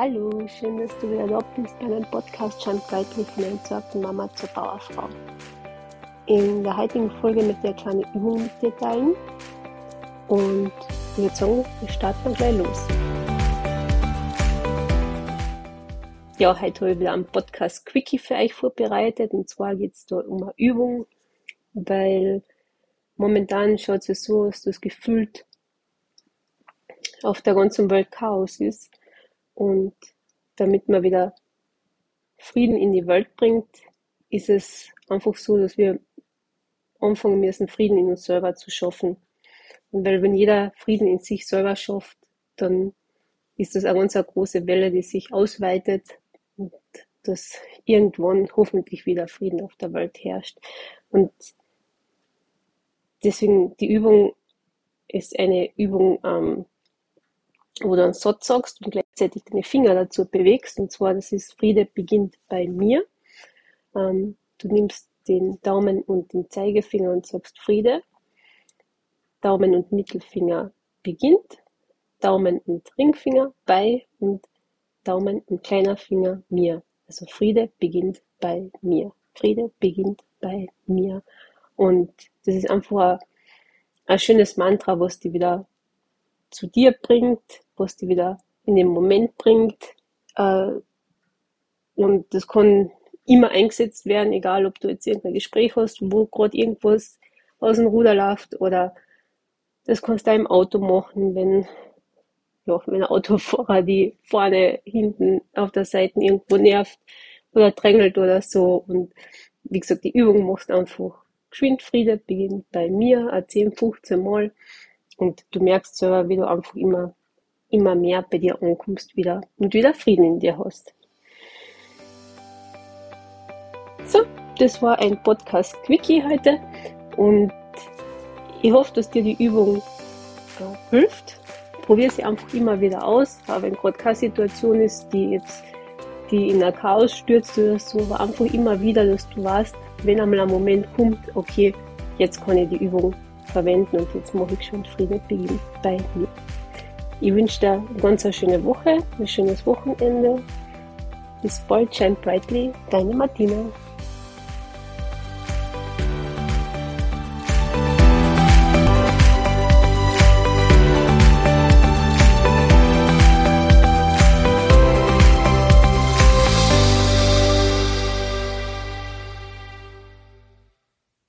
Hallo, schön, dass du wieder da bist bei meinem Podcast von der entsorgten Mama zur Bauerfrau. In der heutigen Folge mit der kleinen Übung mit dir teilen und ich würde sagen, wir starten gleich los. Ja, heute habe ich wieder einen Podcast Quickie für euch vorbereitet und zwar geht es da um eine Übung, weil momentan schaut es so aus, dass gefühlt auf der ganzen Welt Chaos ist und damit man wieder Frieden in die Welt bringt, ist es einfach so, dass wir anfangen müssen, Frieden in uns selber zu schaffen. Und weil wenn jeder Frieden in sich selber schafft, dann ist das eine ganz große Welle, die sich ausweitet und dass irgendwann hoffentlich wieder Frieden auf der Welt herrscht. Und deswegen die Übung ist eine Übung, ähm, wo du einen Satz sagst und gleichzeitig deine Finger dazu bewegst. Und zwar, das ist Friede beginnt bei mir. Ähm, du nimmst den Daumen und den Zeigefinger und sagst Friede. Daumen und Mittelfinger beginnt. Daumen und Ringfinger bei und Daumen und kleiner Finger mir. Also Friede beginnt bei mir. Friede beginnt bei mir. Und das ist einfach ein, ein schönes Mantra, was die wieder zu dir bringt, was die wieder in den Moment bringt. Äh, und das kann immer eingesetzt werden, egal ob du jetzt irgendein Gespräch hast, wo gerade irgendwas aus dem Ruder läuft oder das kannst du im Auto machen, wenn, ja, wenn ein Autofahrer die vorne, hinten auf der Seite irgendwo nervt oder drängelt oder so. Und wie gesagt, die Übung machst einfach geschwind Friede beginnt bei mir, 10, 15 Mal. Und du merkst selber, wie du einfach immer, immer mehr bei dir ankommst wieder und wieder Frieden in dir hast. So, das war ein Podcast Quickie heute und ich hoffe, dass dir die Übung äh, hilft. Probier sie einfach immer wieder aus, aber wenn gerade keine Situation ist, die jetzt die in ein Chaos stürzt oder so, aber einfach immer wieder, dass du weißt, wenn einmal ein Moment kommt, okay, jetzt kann ich die Übung verwenden und jetzt mache ich schon Friede beginnt bei mir. Ich wünsche dir eine ganz schöne Woche, ein schönes Wochenende. Bis bald, shine brightly, deine Martina.